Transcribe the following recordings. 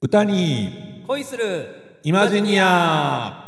歌に。恋する。イマジニア。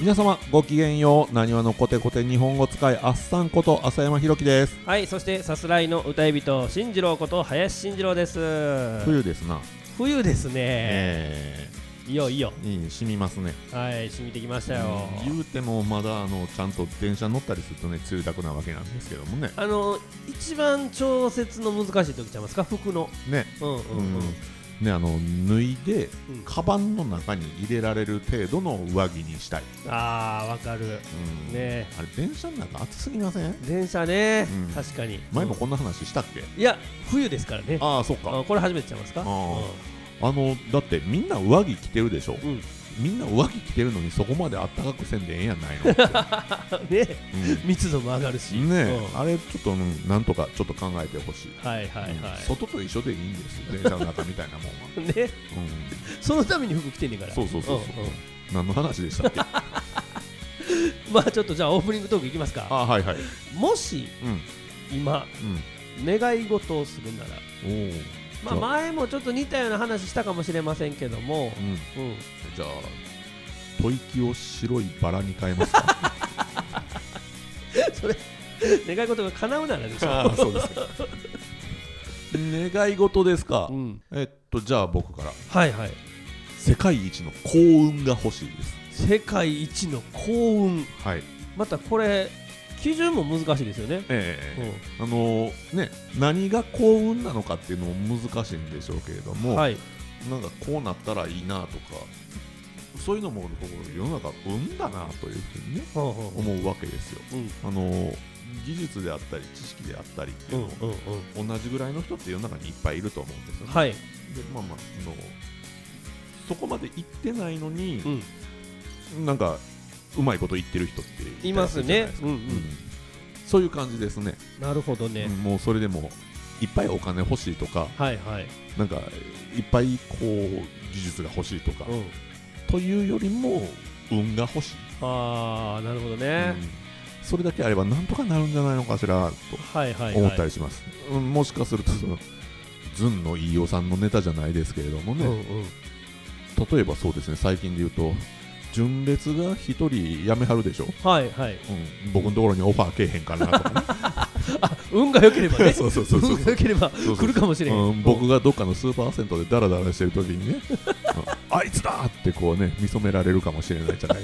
皆様ごきげんよう。なにわのコテコテ日本語使いあっさんこと浅山ひろきです。はいそしてさすらいの歌い人進次郎こと林進次郎です。冬ですな。冬ですね、えいいよいいよ。えいい染みますねはい染みてきましたよ、言うてもまだあのちゃんと電車乗ったりするとね梅雨だくなわけなんですけどもね。あの一番調節の難しい時ちゃいますか服の。ね。うんうんうん、ねあの脱いでうん。カバンの中に入れられる程度の上着にしたい、あーわかる。うん。ね。あれ電車の中暑すぎません？電車ね、うん。確かに。前もこんな話したっけ、いや冬ですからね。ああそっか。あこれ初めてちゃいますか？ああのだってみんな上着着てるでしょ、うん、うんみんな上着着てるのにそこまであったかくせんでええんやないのって、ね。密度も上がるし。うん、ねえ、うん。あれちょっとうんなんとかちょっと考えてほしい、はいはいはい、うん。外と一緒でいいんですよ。電車の中みたいなもんは、ね。うそのために服着てんねんから。ん、そうそうそうそう、んん何の話でしたっけ？あ まあちょっとじゃあオープニングトークいきますか。はいはい。もしうん。今うん。願い事をするならおおまあ前もちょっと似たような話したかもしれませんけども。うん。うん。じゃあ吐息を白いバラに変えますか？それ願い事が叶うならでしょ。ああそうですか 願い事ですか、うん。えっとじゃあ僕から。はいはい。世界一の幸運が欲しいです。世界一の幸運。はい。またこれ基準も難しいですよね。ええうあのね何が幸運なのかっていうのも難しいんでしょうけれども、んはい。なんかこうなったらいいなとかそういうのも世の中運だなというふうにねほうほうほう。思うわけですよ。うん。あの技術であったり知識であったりってういうんのうんうん。同じぐらいの人って世の中にいっぱいいると思うんですよね、はい。でまあまああのそこまで行ってないのにう、ん。なんかうまいこと言ってる人っていますね。うんうん。そういう感じですね、なるほどね。うんもうそれでもいっぱいお金欲しいとかはいはい。なんかいっぱいこう技術が欲しいとか、うん。というよりも運が欲しい、ああなるほどね。うん。それだけあればなんとかなるんじゃないのかしらはいはいとはい。思ったりします、うんもしかするとそのずんの飯尾さんのネタじゃないですけれどもね、うんうん。例えばそうですね。最近で言うと純烈が一人辞めはるでしょ、はいはい。うん、僕のところにオファーけえへんかなとかね。あ運が良ければね。そうそうそうそう。運が良ければ来るかもしれへん。うん、僕がどっかのスーパー銭湯でダラダラしてる時にねうん。あいつだってこうね見初められるかもしれないじゃない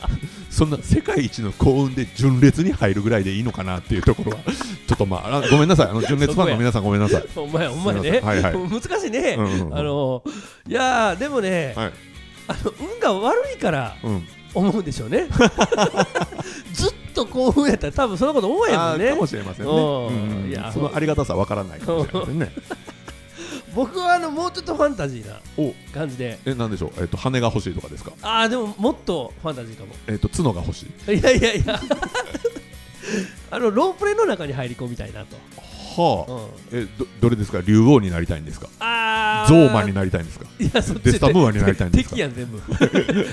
そんな世界一の幸運で純烈に入るぐらいでいいのかなっていうところはちょっとまああごめんなさい。あの純烈ファンの皆さんごめんなさい。お前お前ね。はいはい。難しいね。うんうんうん。あのいやーでもねはいあの運が悪いからうん。思うんでしょうね。ずっと興奮やったら多分そんなこと思えへんもんねかもしれませんね、うんいやそのありがたさわからないかもしれませんね。僕はあのもうちょっとファンタジーなお。感じで。えなんでしょう？えっ、と羽が欲しいとかですか？ああでももっとファンタジーかも。えっ、と角が欲しい。いやいやいや。あのロープレの中に入り込みたいなと、はあ、うん、えどどれですか？竜王になりたいんですか？あゾーマになりたいんですか？いやそっちデスタムーアになりたいんですか？敵やん全部。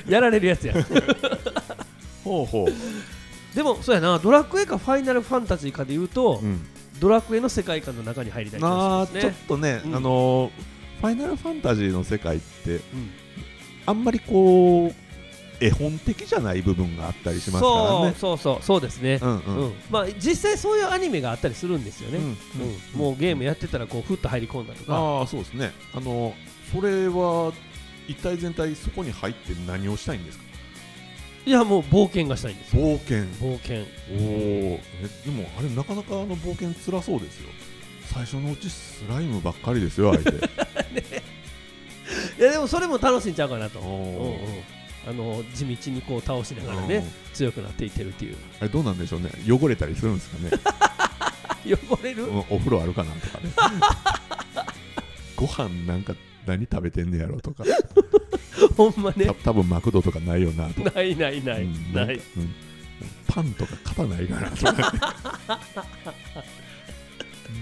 やられるやつや。ほうほう、でもそうやな。ドラクエかファイナルファンタジーかで言うと、うん、ドラクエの世界観の中に入りたい気あちょっとね、うん。あのーファイナルファンタジーの世界ってうん。あんまりこう絵本的じゃない部分があったりしますからね。そうそうそうですね、うんううん。んまあ実際そういうアニメがあったりするんですよね、うんうん。もうゲームやってたらこうふっと入り込んだとか。ああそうですね。あのそれは一体全体そこに入って何をしたいんですか？いやもう冒険がしたいんですよ。冒険。冒険。おおでもあれなかなかあの冒険辛そうですよ。最初のうちスライムばっかりですよ相手 いやでもそれも楽しいんちゃうかなと、おうんうん。ーあの地道にこう倒しながらね強くなっていってるっていう。あれどうなんでしょうね。汚れたりするんですかね。汚れる、うんお風呂あるかなとかね。ご飯なんか何食べてんねやろとか。ほんまね。た多分マクドとかないよなとか。ないないない、うんない。うん。パンとか型ないかなとかね。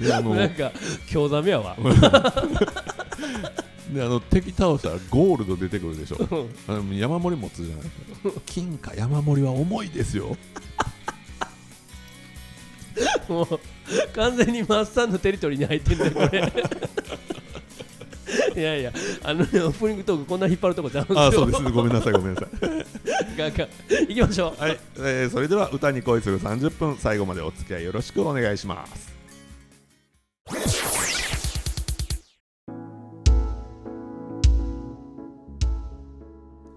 であのなんか興ざめやわであの敵倒したらゴールド出てくるでしょ。うん。あの山盛り持つじゃない。金貨山盛りは重いですよ。もう完全にマッサンのテリトリーに入ってんだよこれ。いやいやあのねオープニングトークこんな引っ張るとこちゃうん。ですよあそうです。ごめんなさいごめんなさい。ガンガン。行きましょう。はい、えーそれでは歌に恋する30分最後までお付き合いよろしくお願いします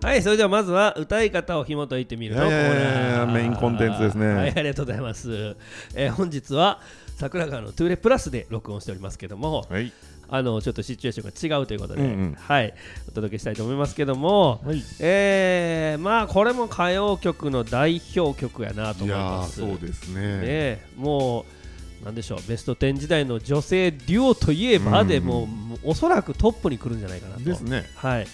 はいそれではまずは歌い方を紐解いてみるのコーナー。メインコンテンツですね。はいありがとうございます、えー本日は桜川のトゥーレプラスで録音しておりますけどもはい。あのちょっとシチュエーションが違うということで、うんうん。はいお届けしたいと思いますけども、はい。えーまあこれも歌謡曲の代表曲やなと思います。そうですね。ねもうなんでしょうベスト10時代の女性デュオといえばで、うんもうもうおそらくトップに来るんじゃないかなと。ですね。はい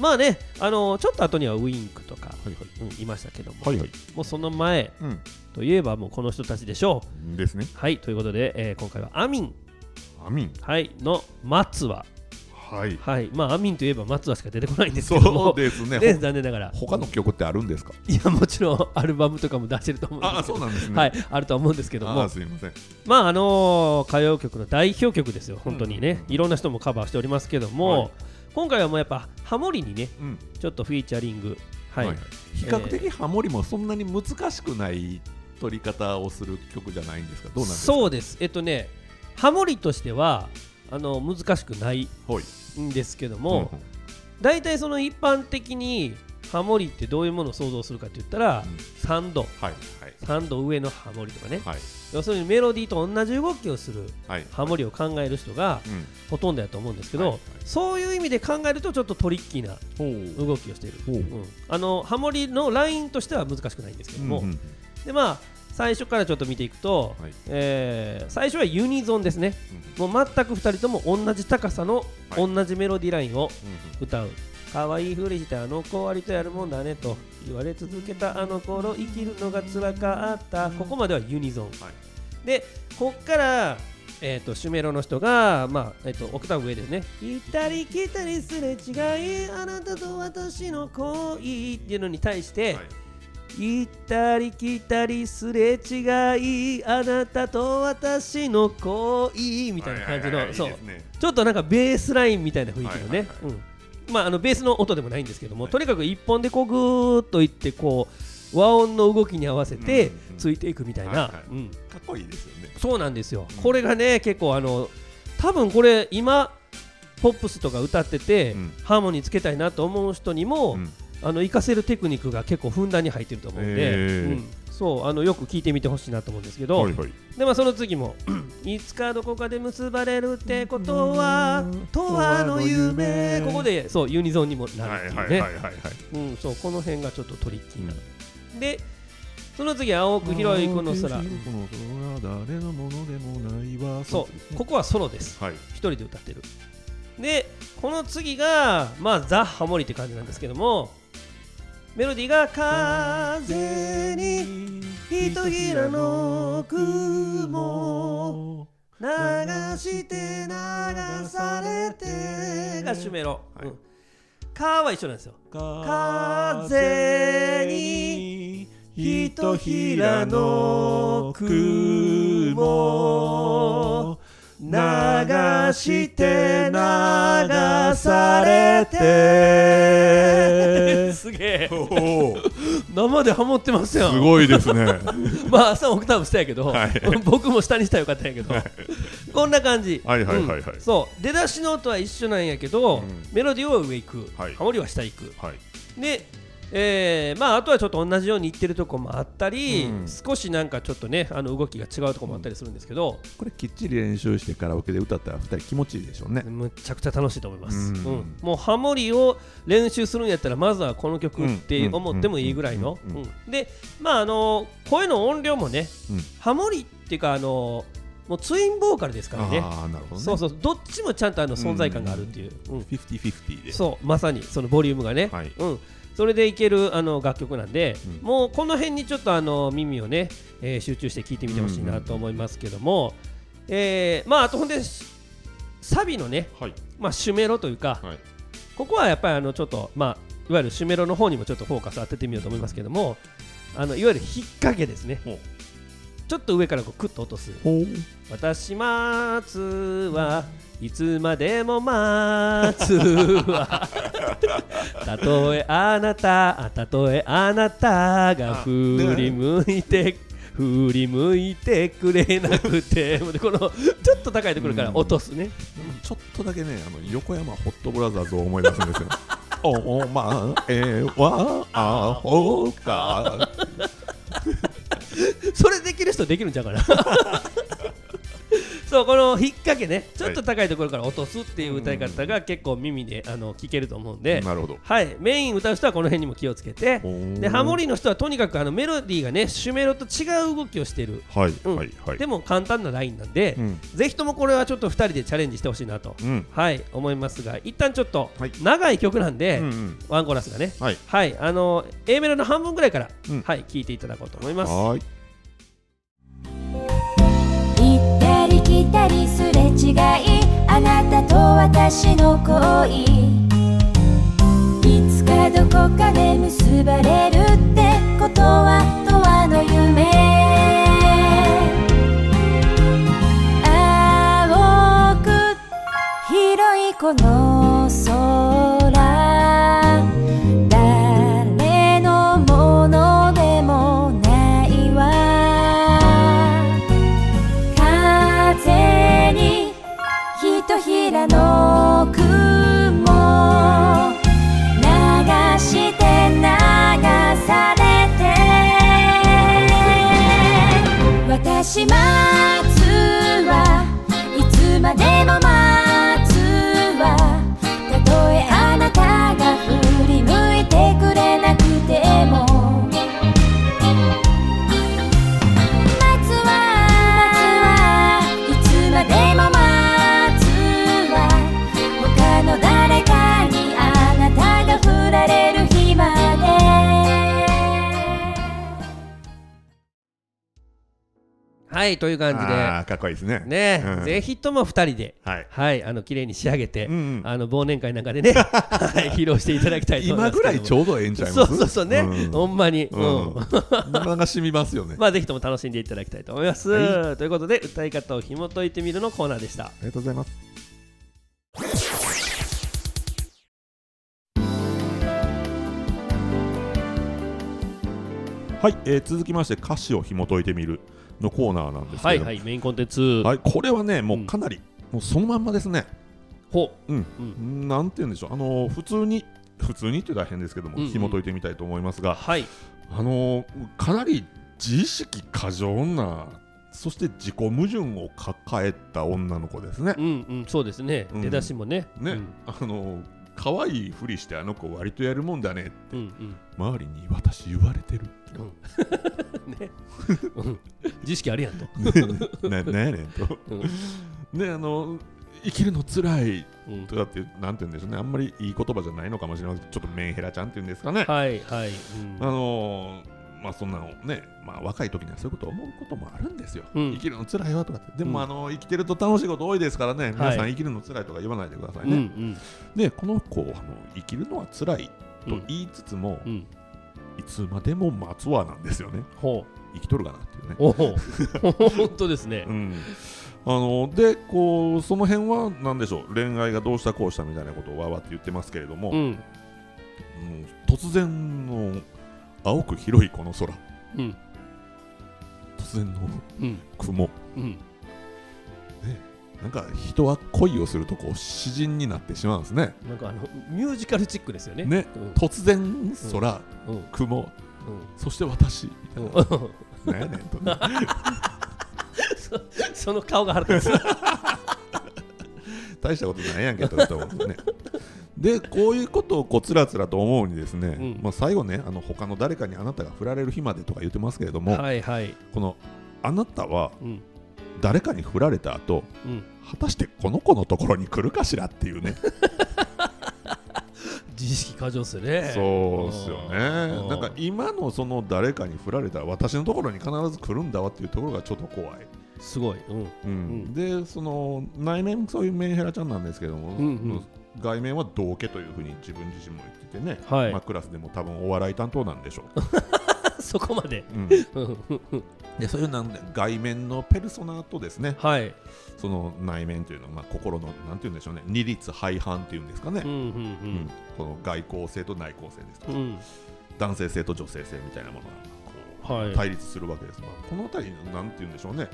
まあねあのちょっと後にはウインクとか、はいはい。うんいましたけども、はいはい。もうその前うん。といえばもうこの人たちでしょですね。うはいということで、えー今回はアミン、アミン。はい、の松ははい。はいまあアミンといえば松はしか出てこないんですけどそうもですね。ね残念ながら。ほ他の曲ってあるんですか？いやもちろんアルバムとかも出してると思うんですああけど。そうなんですね。はいあるとは思うんですけどあも。あすいません。まああのー歌謡曲の代表曲ですよ本当にね、うんうんうん。いろんな人もカバーしておりますけども、はい今回はもうやっぱハモリにねうん。ちょっとフィーチャリングはい、はい比較的ハモリもそんなに難しくない取り方をする曲じゃないんですか？どうなんですか？そうです。えっとねハモリとしてはあの難しくないはい。んですけどうんも、大体その一般的にハモリってどういうものを想像するかって言ったら、うん。3度。はいはい。3度上のハモリとかね、はい。要するにメロディーと同じ動きをするはい。ハモリを考える人がうん。ほとんどやと思うんですけど、そういう意味で考えるとちょっとトリッキーな動きをしている、あのハモリのラインとしては難しくないんですけども、でまあ最初からちょっと見ていくと、はい。えー最初はユニゾンですね。もう全く2人とも同じ高さのはい。同じメロディーラインをうん。歌う可愛いふりしてあの子割とやるもんだねと言われ続けたあの頃生きるのが辛かった。ここまではユニゾン、はい。でこっからえー、とシュメロの人が、まあえー、とオクターブ上ですね「行ったり来たりすれ違いあなたと私の恋」っていうのに対して、はい行ったり来たりすれ違いあなたと私の恋みたいな感じの、はいはいはいそう。ちょっとなんかベースラインみたいな雰囲気のね、はいはいはい。うんまああのベースの音でもないんですけども、はい。とにかく一本でこうぐーっといってこう和音の動きに合わせてついていくみたいな、はいはい。うん。かっこいいですよね。そうなんですよ、うん。これがね結構あの多分これ今ポップスとか歌ってて、うん。ハーモニーつけたいなと思う人にも、うん。あの活かせるテクニックが結構ふんだんに入ってると思うんで、へー。うんそうあのよく聞いてみてほしいなと思うんですけど、はいはい。でまあその次も いつかどこかで結ばれるってことはとわの夢。ここでそうユニゾンにもなはいるっていいうはいはいはい。うんそうこの辺がちょっとトリッキーな、でその次青く広いこの空。この空は誰のものでもないわ。そうここはソロです。はい。一人で歌ってる。でこの次がまあザ・ハモリって感じなんですけどもメロディーが風にひとひらの雲流して流されてがシュメロ、はい。うん。カーは一緒なんですよ。風にひとひらの雲流して流されて。すげえ。生でハモってますよすごいですね。まあ朝オクターブしたんやけど、はい。僕も下にしたらよかったんやけど。こんな感じ。はいはいはいはい。うん。そう。出だしの音は一緒なんやけど、うん。メロディーは上行く、はい。ハモリは下行く。はい。で、えーまあ、あとはちょっと同じようにいってるとこもあったり、うん。少しなんかちょっとねあの動きが違うとこもあったりするんですけど、これきっちり練習してカラオケで歌ったら二人気持ちいいでしょうね。むちゃくちゃ楽しいと思います、うん。うん。もうハモリを練習するんやったらまずはこの曲って思ってもいいぐらいの。うん。うん。うん。でまああの声の音量もね、うん。ハモリっていうかあのもうツインボーカルですからね。そうそう。どっちもちゃんとあの存在感があるっていう、うん。50-50で。そうまさにそのボリュームがね、はい。うん、それでいけるあの楽曲なんで、うん。もうこの辺にちょっとあの耳をね、えー集中して聴いてみてほしいなと思いますけども、えーまああとほんでしサビのね、はい。まあ、シュメロというか、はい。ここはやっぱりあのちょっとまあいわゆるシュメロの方にもちょっとフォーカス当ててみようと思いますけどもあのいわゆる引っ掛けですねちょっと上からこうクッと落とす。私待つはいつまでも待つわ。たとえあなたたとえあなたが振り向いて振り向いてくれなくて。でこのちょっと高いところから落とすね、ちょっとだけねあの横山ホットブラザーズを思い出すんですよ。お前はアホかそれできる人できるんちゃうかな。そうこの引っ掛けねちょっと高いところから落とすっていう歌い方が結構耳であの聞けると思うんで、なるほど。はい、メイン歌う人はこの辺にも気をつけてでハモリの人はとにかくあのメロディーがね主メロと違う動きをしてる。はいうん。はいはい。でも簡単なラインなんで、うん。ぜひともこれはちょっと2人でチャレンジしてほしいなと、うん。はい思いますが一旦ちょっとはい。長い曲なんで、うんうん。ワンコーラスがね。はい。はいあの A メロの半分ぐらいから、うん。はい聞いていただこうと思います。はーいたりすれ違いあなたと私の恋。いつかどこかで結ばれるってことは永遠の夢。青く広いこの空。はいという感じで。あーかっこいいですね。ね、うん。ぜひとも2人で、はい。はい、あの綺麗に仕上げて、うんうん。あの忘年会なんかでね、はい、披露していただきたいと思います今ぐらいちょうどええんちゃいます？そうそうそうね、うん。ほんまに、ううん。ん今が染みますよね。まあぜひとも楽しんでいただきたいと思います、はということで歌い方を紐解いてみるのコーナーでした。ありがとうございます。はい、えー続きまして歌詞を紐解いてみるのコーナーなんですけど、はいはいメインコンテンツ、はいこれはねもうん。うかなり、もうそのまんまですね。ほう。ん、うなんて言うんでしょう。あの普通に普通にって言ったら変ですけども、うんうん。紐解いてみたいと思いますがはい。あのかなり自意識過剰なそして自己矛盾を抱えた女の子ですね。う。んうんそうですね、うん。出だしもね。ね、あの可愛いふりしてあの子割とやるもんだねうんうん。周りに私言われてる。うん。ね、うん、自意識あるやんと、ねねやねんと。うん。ねあの生きるの辛いうん。とかってなんて言うんでしょうね。あんまりいい言葉じゃないのかもしれません。ちょっとメンヘラちゃんっていうんですかね。はいはい、あのーまあそんなのね、まあ、若い時にはそういうこと思うこともあるんですよ、うん。生きるの辛いわとかって。でも、うん。あの生きてると楽しいこと多いですからね、皆さん生きるの辛いとか言わないでくださいうんうね、ん。でこの子あの生きるのは辛いとうん言いつつも、うん。いつまでも待つわなんですよね。ほ生きとるかなっていうね。本当ですね。うん。あのでこうその辺は何でしょう？恋愛がどうしたこうしたみたいなことをわわって言ってますけれども、突然の青く広いこの空。うん。突然のうん。雲。うん。なんか人は恋をするとこう詩人になってしまうんですね。なんかあのミュージカルチックですよね。ね、うん。突然空、雲、そして私。みたいな。うん と。ねその顔が腹立つ。大したことないやんけとと思うね。でこういうことをこうつらつらと思うにですね、うん。まあ、最後ねあの他の誰かにあなたが振られる日までとか言ってますけれども、はいはい。このあなたはうん。誰かに振られた後うん。果たしてこの子のところに来るかしらっていうね。自意識過剰っすよね。そうっすよね。うん。なんか今のその誰かに振られたら私のところに必ず来るんだわっていうところがちょっと怖い、すごい。うん。うん。でその内面そういうメンヘラちゃんなんですけども、うんうん外面は道家というふうに自分自身も言っててね、はい。まあ、クラスでも多分お笑い担当なんでしょ そこまで。うん。うんうんうんでそういうなんで外面のペルソナとですねはい。その内面というのは、まあ、心のなんて言うんでしょうね二律背反っていうんですかね、うんうんうん。この外交性と内向性ですとか、うん。うん男性性と女性性みたいなものがこう、はい。対立するわけです。がこの辺りなんて言うんでしょうね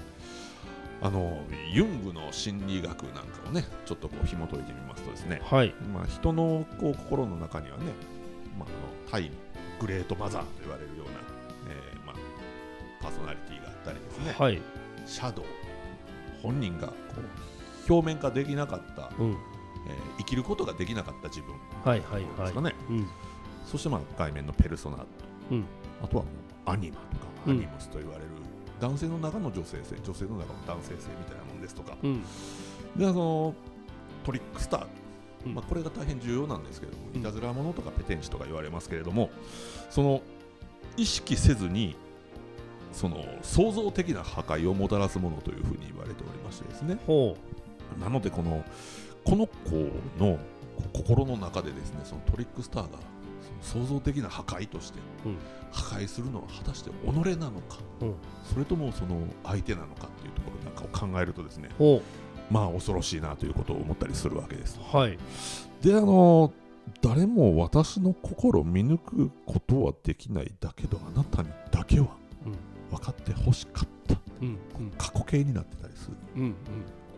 あのユングの心理学なんかをねちょっとこう紐解いてみますとですね、はい。まあ、人のこう心の中にはね、まあ、あの対グレートマザーと言われるような、えーまあ、パーソナリティがあったりですね、はい。シャドウ。本人がこう表面化できなかった、うん。えー生きることができなかった自分。はいはいはい。ですかね、うん。そしてまあ外面のペルソナうん。あとはアニマとかうん。アニムスと言われる、男性の中の女性性女性の中の男性性みたいなものですとか。うん。であのトリックスター、うん。まあ、これが大変重要なんですけれども、うん。いたずら者とかペテン師とか言われますけれどもその意識せずにその創造的な破壊をもたらすものというふうに言われておりましてですね。ほなのでこのこの子の心の中でですねそのトリックスターが創造的な破壊としてうん。破壊するのは果たして己なのか、うん。それともその相手なのかっていうところなんかを考えるとですねまあ恐ろしいなということを思ったりするわけです。うはい。であの誰も私の心を見抜くことはできないだけどあなたにだけは分かってほしかった。うんうん。過去形になってたりする。うんうん。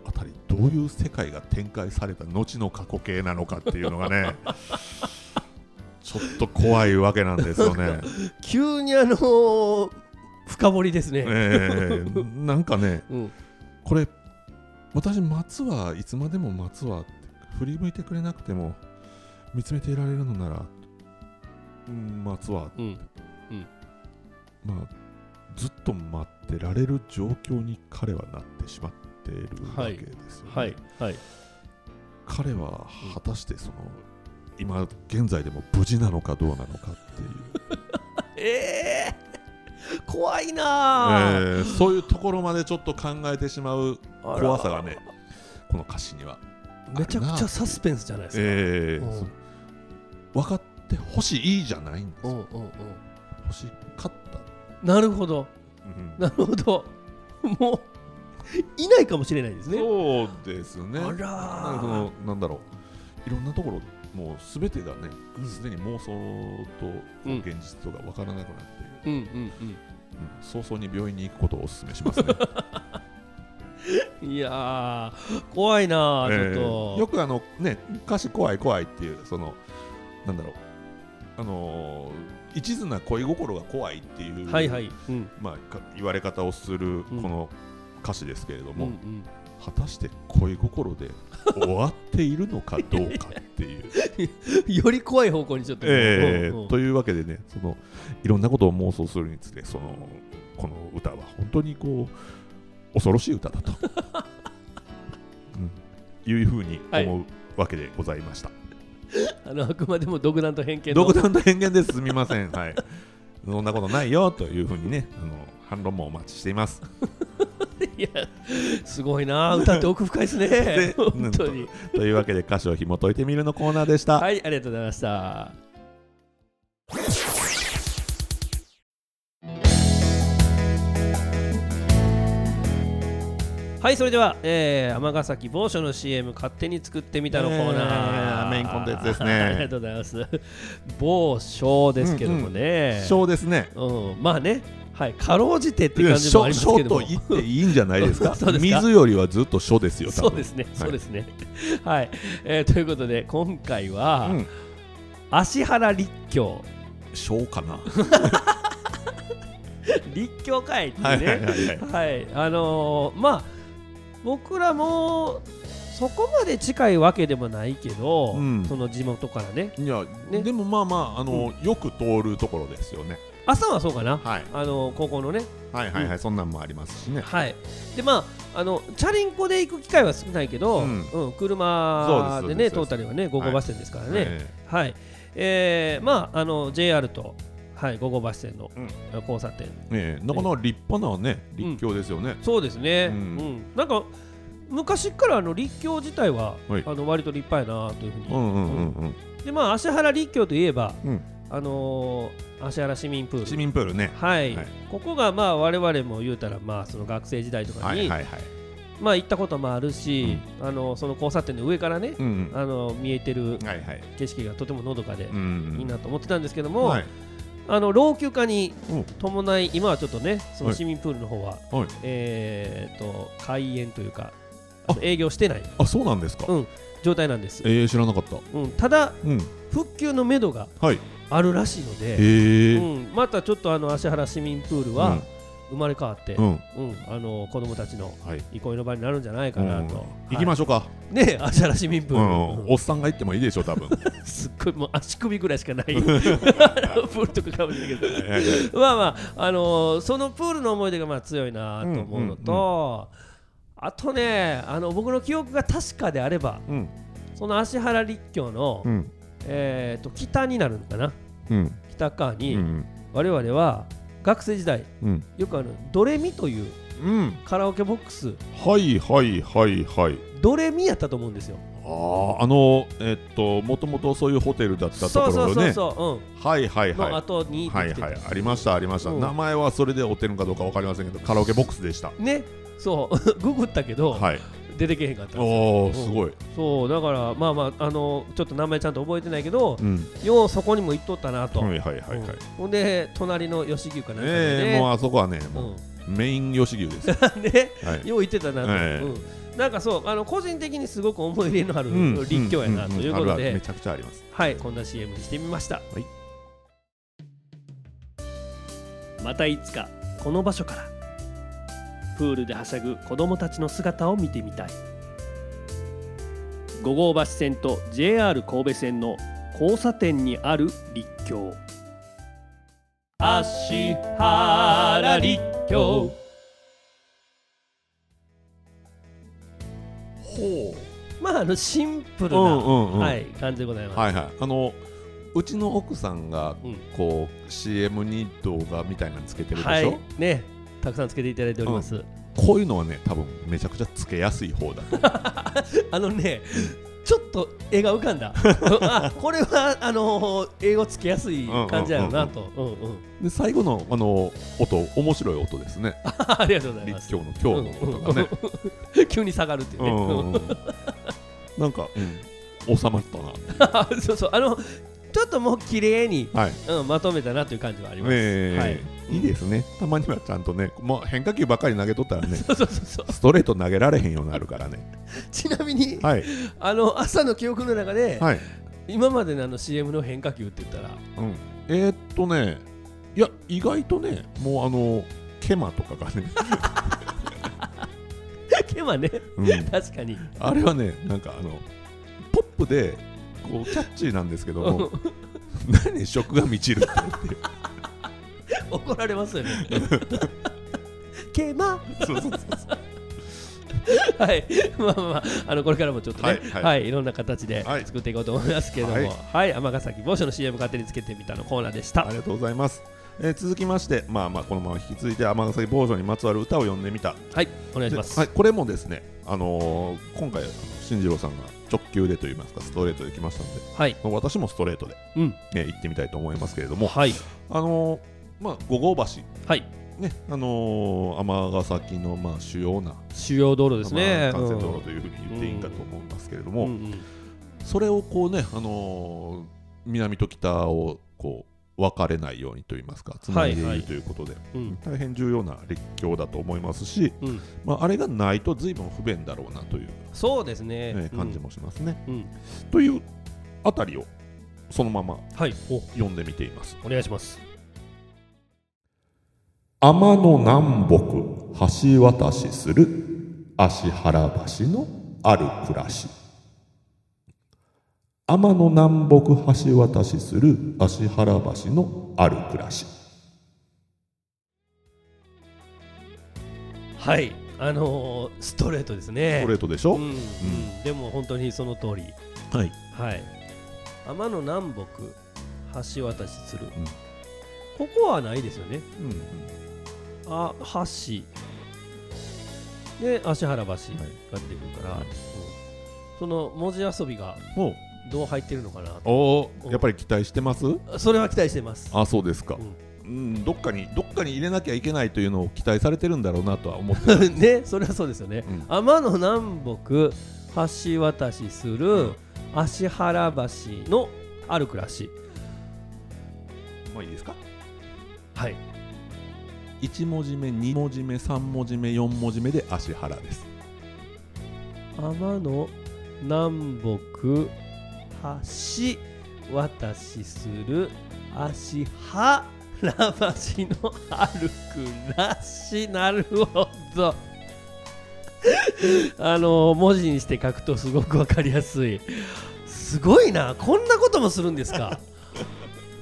あたりどういう世界が展開された後の過去形なのかっていうのがねちょっと怖いわけなんですよね。急にあのー深掘りですね、えーなんかね うん。これ私松はいつまでも松は振り向いてくれなくても見つめていられるのなら、うん、松はうん。まあずっと待ってられる状況に彼はなってしまっているわけですよね。はい。はい。彼は果たしてその今現在でも無事なのかどうなのかっていう、ええ怖いなー、えーそういうところまでちょっと考えてしまう怖さがねこの歌詞には、めちゃくちゃサスペンスじゃないですか、えー分かってほしいじゃないんですよ。うんうんうん。欲しかった、なるほど。うん。なるほど。もういないかもしれないですね。そうですね。あらなんだろう。いろんなところもうすべてがねすでに妄想とうん現実とが分からなくなっている、うん。うん。うん。早々に病院に行くことをお勧めしますね。う んいやー怖いなー、えーちょっと。よくあのね歌詞怖い怖いっていうそのなんだろうあのー一途な恋心が怖いっていう、はいはいうんまあ、か言われ方をするこの歌詞ですけれども、うんうん果たして恋心で終わっているのかどうかっていう。より怖い方向にちょっと、えーというわけでねそのいろんなことを妄想するにつれそのこの歌は本当にこう恐ろしい歌だと、うん、いうふうに思うわけでございました。あのあくまでも独断と偏見の独断と偏見ですすみません。はい。そんなことないよというふうにねあの反論もお待ちしています。いやすごいな。歌って奥深いですね。で 本当に。というわけで歌詞を紐解いてみるのコーナーでした。はいありがとうございましたはいそれではえー尼、崎某所の CM 勝手に作ってみたのコーナー、えーメインコンテンツですね。ありがとうございます。某所ですけどもね、小ですね。うん。まあね。はいかろうじてって感じもありますけ書ども。と言っていいんじゃないですか？すか？水よりはずっと書ですよそうですね、そうですね。はい、えーということで、今回は、うん。芦原立教、書かな？立教会っていうはいはいはいね、はい。はい、あのーまあ、僕らもそこまで近いわけでもないけど、うん。その地元からね、いや、ね。でもまあまああの、よく通るところですよね。朝はそうかな、はい。あのー高校のね、はいはいはい、そんなんもありますしね。はい、でまああのチャリンコで行く機会は少ないけど、ううんん車でね通ったりはね午後バス停ですからね、えはい、えー、まああの JR とはい午後バス停のうん。交差点、えええ。なかなか立派なね立教ですよね、そうですね、ううん。んなんか昔からあの立教自体は、はい。あの割と立派やなというふうに、うん、うんうんうん。でまあ芦原立教といえば、うん。あのー芦原市民プール。市民プールね。はい、はい。ここがまあ我々も言うたらまあその学生時代とかに、はいはいはい。まあ行ったこともあるし、あのその交差点の上からね、うんあの見えてるうんはいはい。景色がとてものどかでうん。いいなと思ってたんですけども、はいあの老朽化にうん。伴い今はちょっとねそのはい。市民プールの方は、はい。えー、と開園というか営業してない。あそうなんですか？うん状態なんです、えー知らなかった。うん、ただうん。復旧のめどがはい。あるらしいので、へえうん、またちょっとあの芦原市民プールは生まれ変わって、ううんんあの子供たちのはい。憩いの場になるんじゃないかなと、行きましょうか。うね芦原市民プうール、ん。おっさんが行ってもいいでしょ多分。すっごいもう足首ぐらいしかない。プールとかかもしれないけど まあまあ、あのーそのプールの思い出がまあ強いなと思うのと、あとねあの僕の記憶が確かであればうん。その芦原立教の、うん。えー、と北になるのかな。うん。北側に、うん。我々は学生時代うん。よくあのドレミといううん。カラオケボックス。はいはいはいはい。ドレミやったと思うんですよ。あああのえっともともとそういうホテルだったとそうそうそうころねそう、はいはい。うん、のはい後にはいはいありましたありました、うん。名前はそれでおてるのかどうかわかりませんけどカラオケボックスでした。ねそう。ググったけど、はい出てけへんかったおおすごい。そうだからまあまああのちょっと名前ちゃんと覚えてないけど、うん。ようそこにも行っとったなと、はいはいはいはい、うん。ほんで隣の吉牛かなんかでええもうね、あそこはねもうメイン吉牛です、ね。はい、よう行ってたなと、ええ。うん、なんかそうあの個人的にすごく思い入れのあるうん立教やなということで、めちゃくちゃあります。はいこんな CM にしてみました、い。またいつかこの場所からプールではしゃぐ子供たちの姿を見てみたい。五号橋線と JR 神戸線の交差点にある立教芦原立教ほまああのシンプルうな、んうんうん。はい、感じでございます、はいはい。あのうちの奥さんがうん。こう CM に動画みたいなのつけてるでしょ、はい。ねたくさんつけていただいております、こういうのはね多分めちゃくちゃつけやすい方だと あのね、ちょっと絵が浮かんだ。あ、これはあのー英語つけやすい感じやろうなと。うんうん。で最後のあの音面白い音ですね。ありがとうございます。立教の今日の音がね、急に下がるっていうね。うんうんうん。なんか、うん、収まったな。あそうそう、あの、ちょっともう綺麗に、はい。うん、まとめたなという感じはあります。ええはいいいですね。たまにはちゃんとねもう変化球ばっかり投げとったらね そうそうそうそう。ストレート投げられへんようになるからね。ちなみに、はい。あの朝の記憶の中で、はい、今までのあの CM の変化球って言ったら、うん、えー、っとねいや意外とねもうあのケマとかがね、毛はね、うん、確かに。あれはねなんかあのポップでこうキャッチーなんですけども何食が満ちるってって 怒られますよね。そうそうそうはい、まあまあまあ、あのこれからもちょっとね、は、はい。いい、ろんな形ではい。作っていこうと思いますけれども、ははい。い、尼、崎某所の CM 勝手につけてみたのコーナーでした。ありがとうございます、えー続きましてまあまあこのまま引き続いて尼崎坊主にまつわる歌を読んでみた。はい、お願いします。ではい、これもですね、あのー今回、あの進次郎さんが直球でといいますか、ストレートで来ましたので、はい、私もストレートで、うん。ね、行ってみたいと思いますけれども、はい、あのーまあ、五号橋、はい、ね、あのー尼崎の、まあ、主要な、主要道路ですね。まあ幹線道路というふうに言っていいんかと思いますけれども、うんうんそれをこうね、あのー南と北をこう分かれないようにといいますか、つないでいということで、うん大変重要な立教だと思いますし、うんまあ、あれがないと随分不便だろうなという、そうですね。ね感じもしますね。うん。うんというあたりをそのままはい、お、読んでみています。お願いします。天の南北橋渡しする芦原橋のある暮らし。天の南北橋渡しする芦原橋のある暮らし。はい、あのーストレートですね。ストレートでしょ、うん、うん、でも本当にその通り。はい。はい。天の南北橋渡しする。んここはないですよね。うんあ橋で芦原橋が出てくるから、はいうんその文字遊びがどう入ってるのかなおおやっぱり期待してます？それは期待してます。あそうですか。うん。うん、どっかにどっかに入れなきゃいけないというのを期待されてるんだろうなとは思ってる ねそれはそうですよね、うん。天の南北橋渡しする芦原橋のある暮らし。もういいですか？はい1文字目2文字目3文字目4文字目で芦原です。天の南北橋渡しする芦原橋の歩くらし。なるほど。あの文字にして書くとすごくわかりやすい。すごいな。こんなこともするんですか。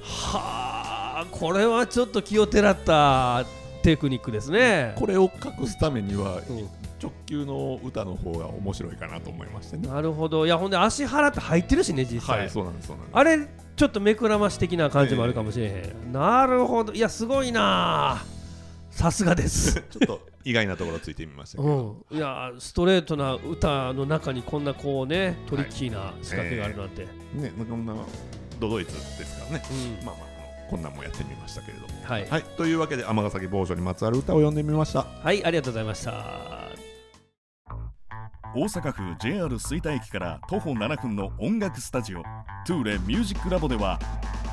はあこれはちょっと気をてらった。テクニックですね。これを隠すためにはうん。直球の歌の方が面白いかなと思いましてね。なるほど。いやほんで足払って入ってるしね実際、はいそうなんですそうなんです。あれちょっと目くらまし的な感じもあるかもしれへん、なるほど。いやすごいな。さすがです。ちょっと意外なところついてみましたけど、うん。いやストレートな歌の中にこんなこうねトリッキーな仕掛けがあるなんて、ねこんなドドイツですからね。うん。まあまあこんなんもやってみましたけれどもはい、はい。というわけで尼崎某所にまつわる歌を読んでみました。はい、ありがとうございました。大阪府 JR 吹田駅から徒歩7分の音楽スタジオトゥーレミュージックラボでは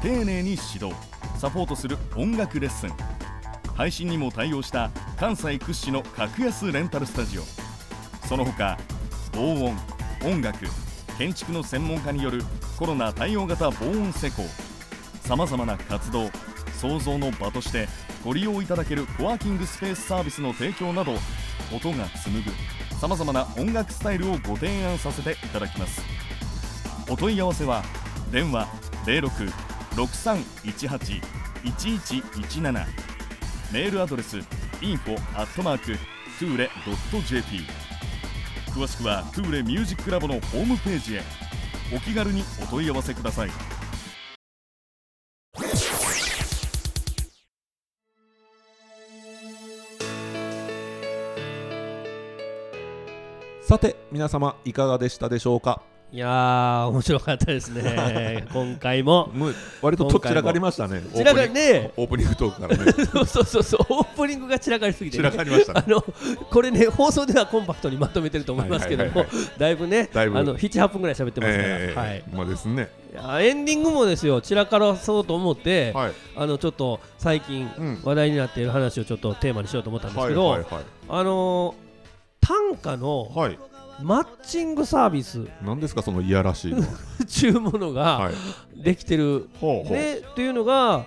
丁寧に指導サポートする音楽レッスン。配信にも対応した関西屈指の格安レンタルスタジオ。その他防音音楽建築の専門家によるコロナ対応型防音施工。さまざまな活動創造の場としてご利用いただけるコワーキングスペースサービスの提供など音が紡ぐさまざまな音楽スタイルをご提案させていただきます。お問い合わせは電話0663181117メールアドレス info tule.jp 詳しくはトゥーレミュージックラボのホームページへ。お気軽にお問い合わせください。さて皆様いかがでしたでしょうか？いやー面白かったですね。今回も。もう割ととっちらかりましたね。散らかりね。オープニングトークからね。そうそうそうそう。オープニングが散らかりすぎて、散ね、らかりましたね。あのこれね放送ではコンパクトにまとめてると思いますけども、はいはいだいぶねだいぶ。あの78分ぐらい喋ってますから、えーはい、まあですね。エンディングもですよ散らからそうと思って、はい。あのちょっと最近うん。話題になっている話をちょっとテーマにしようと思ったんですはいけど、はいはい。あのー単価のはい。マッチングサービス。何ですかそのいやらしいのは。ちゅうものがはい。できてる、ほうほというのが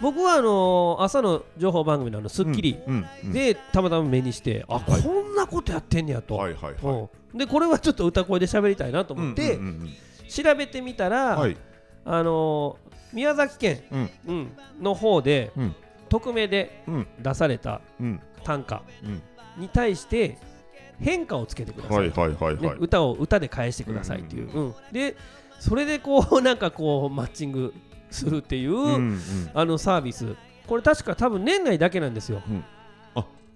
僕はあのー朝の情報番組のあの『スッキリ。うんうんうん。でたまたま目にして、あはい。こんなことやってんねやと、はいはいはい。うん。でこれはちょっと歌声で喋りたいなと思って、うんうん調べてみたら、うんはい。あのー宮崎県、うんうん。の方で、うん。匿名でうん。出されたうん。単価うん。に対して変化をつけてください、はいはいはいねはい。歌を歌で返してくださいっていう、うんでそれでこう なんかこうマッチングするっていう、うんうん。あのサービス。これ確か多分年内だけなんですよ、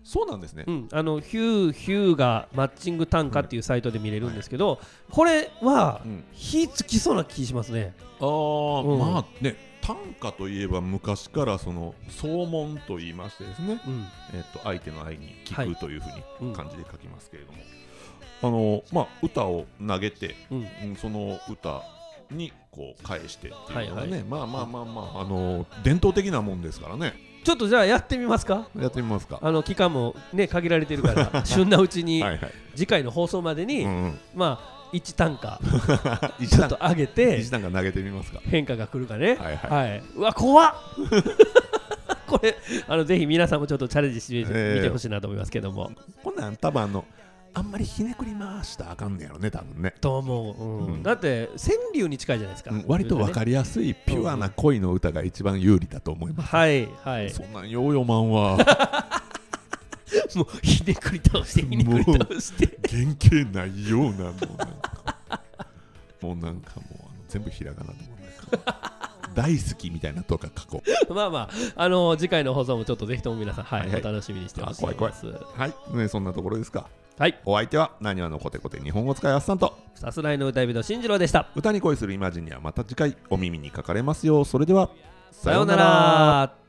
そうなんですね。うん、あのヒューヒューがマッチング単価っていうサイトで見れるんですけど、これはうん。火つきそうな気しますね。あーうん。まあね短歌といえば昔からその総問と言いましてですねうん。えっと相手の愛にはい聞くというふううんに漢字で書きますけれどもあのまあ歌を投げてうん。うんその歌にこう返してっていうのがはいねまあまあまあまああの伝統的なもんですからね。ちょっとじゃあやってみますか？やってみますか。あの期間もね限られてるから 旬なうちにはいはい。次回の放送までに、うんうん。まあ1 単価。ちょっと上げて。一段が投げてみますか。変化が来るかね。はいはい。はい、うわ怖っ。これあのぜひ皆さんもちょっとチャレンジしてみて,、ええ。ほしいなと思いますけども。こんなん多分あのあんまりひねくり回したらあかんねやろね多分ね。と思う、うん。うん。だって川柳に近いじゃないですか、うん。割と分かりやすいピュアな恋の歌が一番有利だと思います。はいはい。そんなんよう読まんわ もうひねくり倒してひねくり倒して。原型ないようなもうなんか。もうなんかもうあの全部ひらがなでもなんか大好きみたいなとか書こう。まあまああの次回の放送もちょっとぜひとも皆さんはい、はいはい。お楽しみにしてほしいあ怖い怖い。はい、ね、そんなところですか。はい。お相手はなにわのコテコテ日本語使いあっさんと。さすらいの歌い人進次郎でした。歌に恋するイマジンにはまた次回お耳にかかれますよそれではさようなら